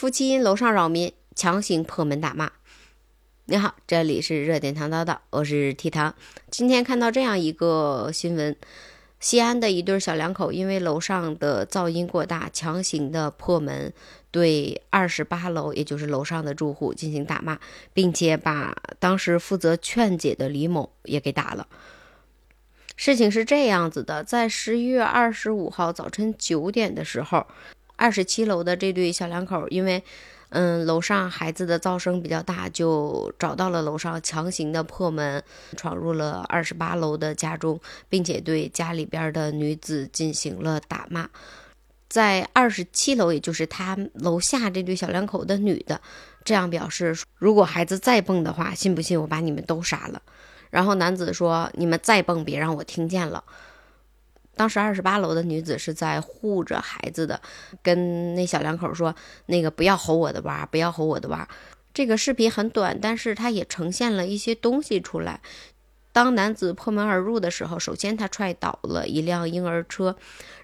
夫妻因楼上扰民，强行破门打骂。你好，这里是热点糖叨叨，我是 T 糖。今天看到这样一个新闻：西安的一对小两口因为楼上的噪音过大，强行的破门，对二十八楼，也就是楼上的住户进行打骂，并且把当时负责劝解的李某也给打了。事情是这样子的，在十一月二十五号早晨九点的时候，二十七楼的这对小两口因为。嗯，楼上孩子的噪声比较大，就找到了楼上，强行的破门，闯入了二十八楼的家中，并且对家里边的女子进行了打骂。在二十七楼，也就是他楼下这对小两口的女的，这样表示：如果孩子再蹦的话，信不信我把你们都杀了？然后男子说：你们再蹦，别让我听见了。当时二十八楼的女子是在护着孩子的，跟那小两口说：“那个不要吼我的娃，不要吼我的娃。”这个视频很短，但是它也呈现了一些东西出来。当男子破门而入的时候，首先他踹倒了一辆婴儿车，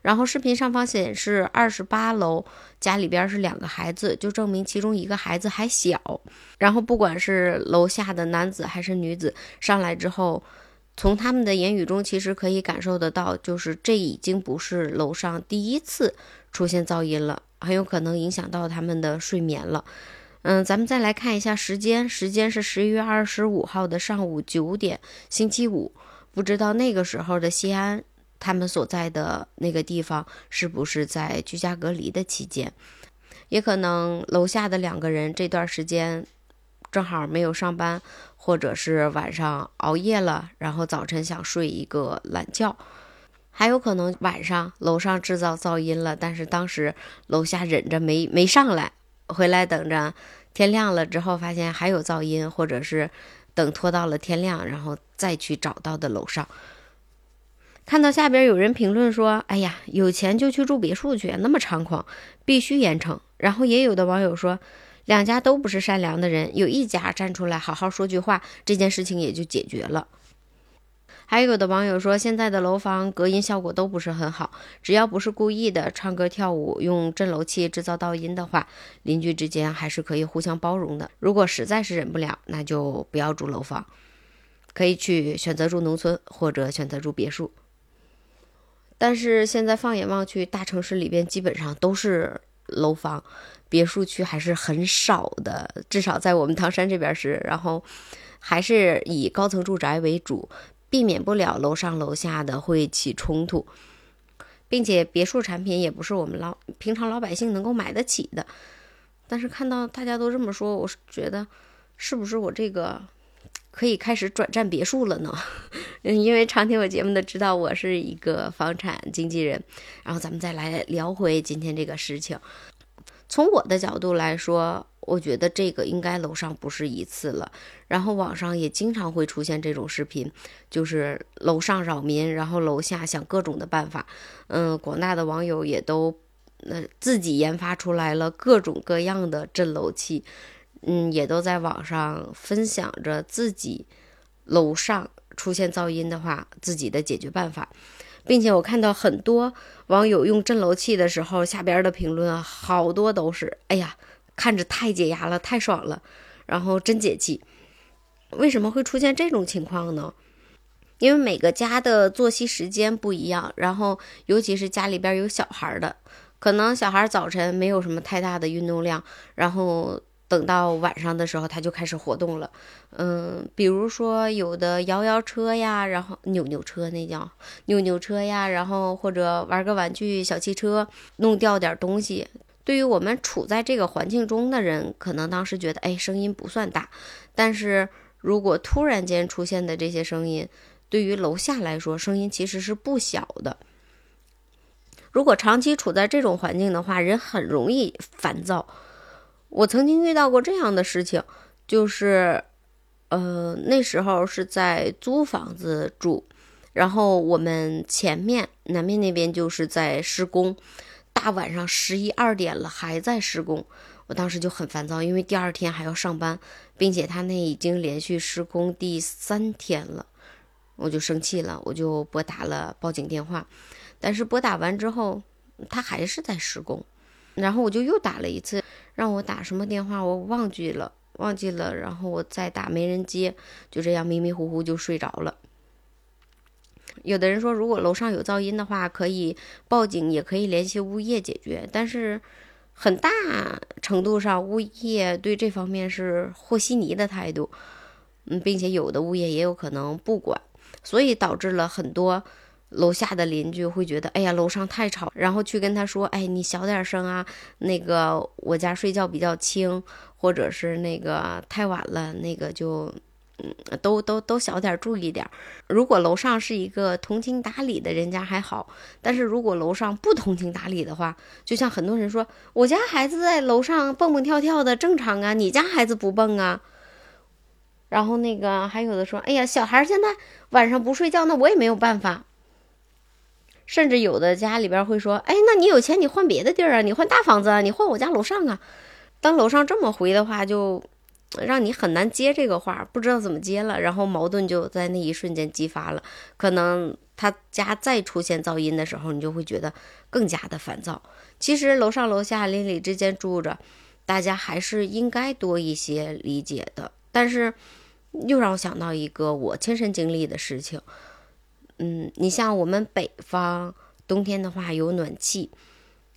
然后视频上方显示二十八楼家里边是两个孩子，就证明其中一个孩子还小。然后不管是楼下的男子还是女子上来之后。从他们的言语中，其实可以感受得到，就是这已经不是楼上第一次出现噪音了，很有可能影响到他们的睡眠了。嗯，咱们再来看一下时间，时间是十一月二十五号的上午九点，星期五。不知道那个时候的西安，他们所在的那个地方是不是在居家隔离的期间？也可能楼下的两个人这段时间正好没有上班。或者是晚上熬夜了，然后早晨想睡一个懒觉，还有可能晚上楼上制造噪音了，但是当时楼下忍着没没上来，回来等着天亮了之后发现还有噪音，或者是等拖到了天亮，然后再去找到的楼上。看到下边有人评论说：“哎呀，有钱就去住别墅去，那么猖狂，必须严惩。”然后也有的网友说。两家都不是善良的人，有一家站出来好好说句话，这件事情也就解决了。还有的网友说，现在的楼房隔音效果都不是很好，只要不是故意的唱歌跳舞、用震楼器制造噪音的话，邻居之间还是可以互相包容的。如果实在是忍不了，那就不要住楼房，可以去选择住农村或者选择住别墅。但是现在放眼望去，大城市里边基本上都是楼房。别墅区还是很少的，至少在我们唐山这边是，然后还是以高层住宅为主，避免不了楼上楼下的会起冲突，并且别墅产品也不是我们老平常老百姓能够买得起的。但是看到大家都这么说，我是觉得是不是我这个可以开始转战别墅了呢？嗯，因为常听我节目的知道我是一个房产经纪人，然后咱们再来聊回今天这个事情。从我的角度来说，我觉得这个应该楼上不是一次了。然后网上也经常会出现这种视频，就是楼上扰民，然后楼下想各种的办法。嗯，广大的网友也都呃自己研发出来了各种各样的震楼器，嗯，也都在网上分享着自己楼上出现噪音的话自己的解决办法。并且我看到很多网友用震楼器的时候，下边的评论好多都是：“哎呀，看着太解压了，太爽了，然后真解气。”为什么会出现这种情况呢？因为每个家的作息时间不一样，然后尤其是家里边有小孩的，可能小孩早晨没有什么太大的运动量，然后。等到晚上的时候，他就开始活动了。嗯，比如说有的摇摇车呀，然后扭扭车那叫扭扭车呀，然后或者玩个玩具小汽车，弄掉点东西。对于我们处在这个环境中的人，可能当时觉得哎声音不算大，但是如果突然间出现的这些声音，对于楼下来说，声音其实是不小的。如果长期处在这种环境的话，人很容易烦躁。我曾经遇到过这样的事情，就是，呃，那时候是在租房子住，然后我们前面南面那边就是在施工，大晚上十一二点了还在施工，我当时就很烦躁，因为第二天还要上班，并且他那已经连续施工第三天了，我就生气了，我就拨打了报警电话，但是拨打完之后，他还是在施工。然后我就又打了一次，让我打什么电话我忘记了，忘记了，然后我再打没人接，就这样迷迷糊糊就睡着了。有的人说，如果楼上有噪音的话，可以报警，也可以联系物业解决。但是，很大程度上，物业对这方面是和稀泥的态度，嗯，并且有的物业也有可能不管，所以导致了很多楼下的邻居会觉得，哎呀，楼上太吵，然后去跟他说，哎，你小点声啊，那个我家睡觉比较轻，或者是那个太晚了，那个就。嗯，都都都小点，注意点。如果楼上是一个通情达理的人家还好，但是如果楼上不通情达理的话，就像很多人说，我家孩子在楼上蹦蹦跳跳的正常啊，你家孩子不蹦啊。然后那个还有的说，哎呀，小孩现在晚上不睡觉，那我也没有办法。甚至有的家里边会说，哎，那你有钱你换别的地儿啊，你换大房子啊，你换我家楼上啊。当楼上这么回的话，就。让你很难接这个话，不知道怎么接了，然后矛盾就在那一瞬间激发了。可能他家再出现噪音的时候，你就会觉得更加的烦躁。其实楼上楼下邻里之间住着，大家还是应该多一些理解的。但是又让我想到一个我亲身经历的事情。嗯，你像我们北方冬天的话有暖气，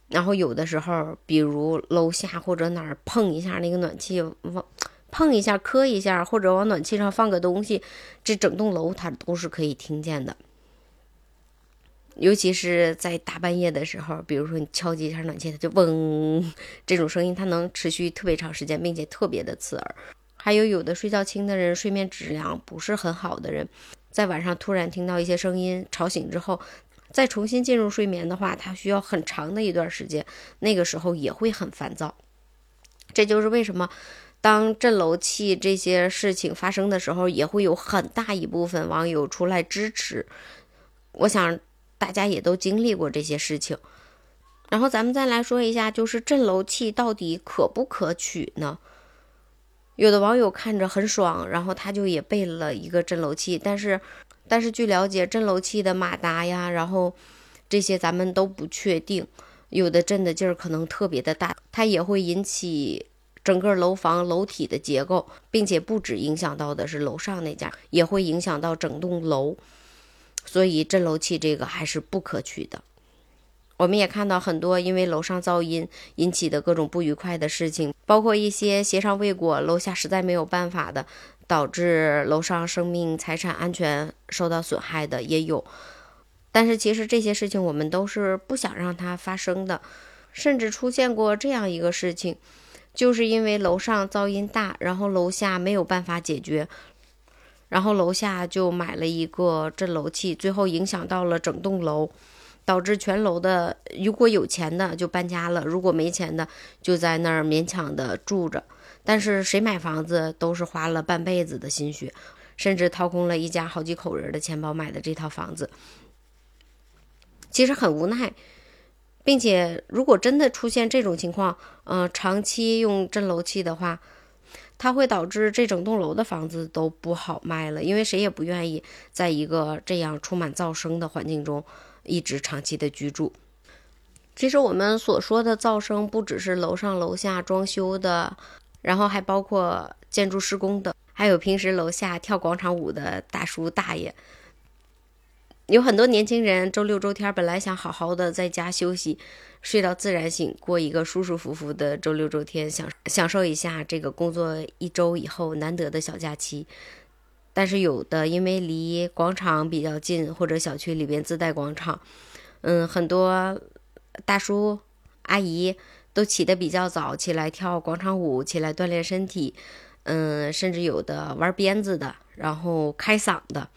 然后有的时候，比如楼下或者哪儿碰一下那个暖气往。碰一下，磕一下，或者往暖气上放个东西，这整栋楼它都是可以听见的。尤其是在大半夜的时候，比如说你敲击一下暖气，它就嗡，这种声音它能持续特别长时间，并且特别的刺耳。还有有的睡觉轻的人，睡眠质量不是很好的人，在晚上突然听到一些声音吵醒之后，再重新进入睡眠的话，他需要很长的一段时间，那个时候也会很烦躁。这就是为什么。当震楼器这些事情发生的时候，也会有很大一部分网友出来支持。我想大家也都经历过这些事情。然后咱们再来说一下，就是震楼器到底可不可取呢？有的网友看着很爽，然后他就也备了一个震楼器。但是，但是据了解，震楼器的马达呀，然后这些咱们都不确定。有的震的劲儿可能特别的大，它也会引起。整个楼房楼体的结构，并且不止影响到的是楼上那家，也会影响到整栋楼，所以震楼器这个还是不可取的。我们也看到很多因为楼上噪音引起的各种不愉快的事情，包括一些协商未果，楼下实在没有办法的，导致楼上生命财产安全受到损害的也有。但是其实这些事情我们都是不想让它发生的，甚至出现过这样一个事情。就是因为楼上噪音大，然后楼下没有办法解决，然后楼下就买了一个震楼器，最后影响到了整栋楼，导致全楼的如果有钱的就搬家了，如果没钱的就在那儿勉强的住着。但是谁买房子都是花了半辈子的心血，甚至掏空了一家好几口人的钱包买的这套房子，其实很无奈。并且，如果真的出现这种情况，嗯，长期用震楼器的话，它会导致这整栋楼的房子都不好卖了，因为谁也不愿意在一个这样充满噪声的环境中一直长期的居住。其实我们所说的噪声，不只是楼上楼下装修的，然后还包括建筑施工的，还有平时楼下跳广场舞的大叔大爷。有很多年轻人周六周天本来想好好的在家休息，睡到自然醒，过一个舒舒服服的周六周天，享享受一下这个工作一周以后难得的小假期。但是有的因为离广场比较近，或者小区里边自带广场，嗯，很多大叔阿姨都起得比较早，起来跳广场舞，起来锻炼身体，嗯，甚至有的玩鞭子的，然后开嗓的。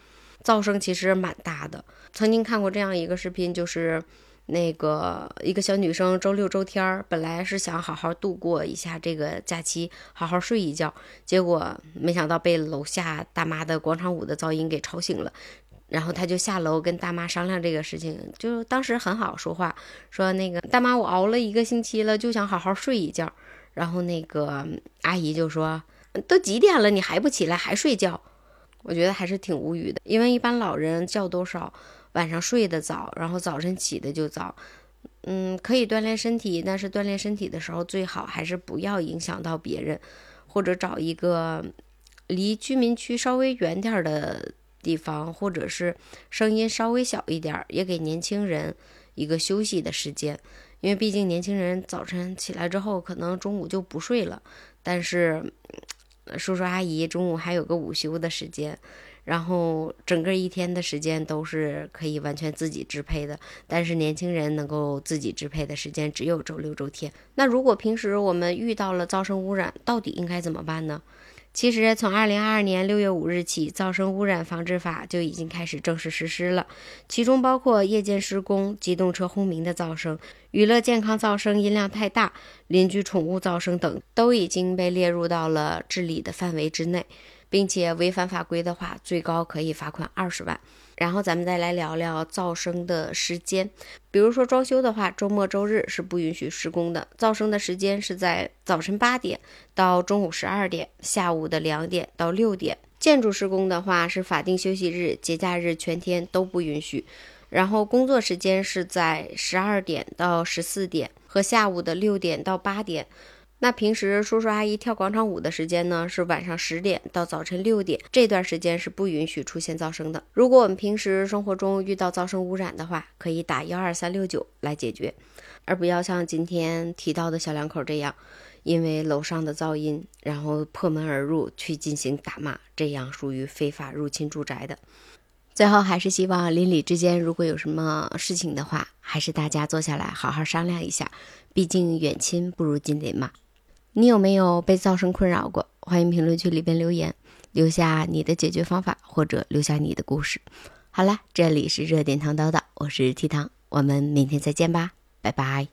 噪声其实蛮大的。曾经看过这样一个视频，就是那个一个小女生周六周天儿本来是想好好度过一下这个假期，好好睡一觉，结果没想到被楼下大妈的广场舞的噪音给吵醒了。然后她就下楼跟大妈商量这个事情，就当时很好说话，说那个大妈我熬了一个星期了，就想好好睡一觉。然后那个阿姨就说：“都几点了，你还不起来，还睡觉？”我觉得还是挺无语的，因为一般老人觉多少，晚上睡得早，然后早晨起的就早，嗯，可以锻炼身体，但是锻炼身体的时候最好还是不要影响到别人，或者找一个离居民区稍微远点的地方，或者是声音稍微小一点，也给年轻人一个休息的时间。因为毕竟年轻人早晨起来之后，可能中午就不睡了，但是叔叔阿姨中午还有个午休的时间。然后整个一天的时间都是可以完全自己支配的，但是年轻人能够自己支配的时间只有周六周天。那如果平时我们遇到了噪声污染，到底应该怎么办呢？其实从二零二二年六月五日起，噪声污染防治法就已经开始正式实施了，其中包括夜间施工、机动车轰鸣的噪声、娱乐健康噪声音量太大、邻居宠物噪声等，都已经被列入到了治理的范围之内。并且违反法规的话，最高可以罚款二十万。然后咱们再来聊聊噪声的时间，比如说装修的话，周末周日是不允许施工的。噪声的时间是在早晨八点到中午十二点，下午的两点到六点。建筑施工的话，是法定休息日、节假日全天都不允许。然后工作时间是在十二点到十四点和下午的六点到八点。那平时叔叔阿姨跳广场舞的时间呢，是晚上十点到早晨六点，这段时间是不允许出现噪声的。如果我们平时生活中遇到噪声污染的话，可以打幺二三六九来解决，而不要像今天提到的小两口这样，因为楼上的噪音，然后破门而入去进行打骂，这样属于非法入侵住宅的。最后还是希望邻里之间如果有什么事情的话，还是大家坐下来好好商量一下，毕竟远亲不如近邻嘛。你有没有被噪声困扰过？欢迎评论区里边留言，留下你的解决方法，或者留下你的故事。好了，这里是热点糖叨叨，我是提糖，我们明天再见吧，拜拜。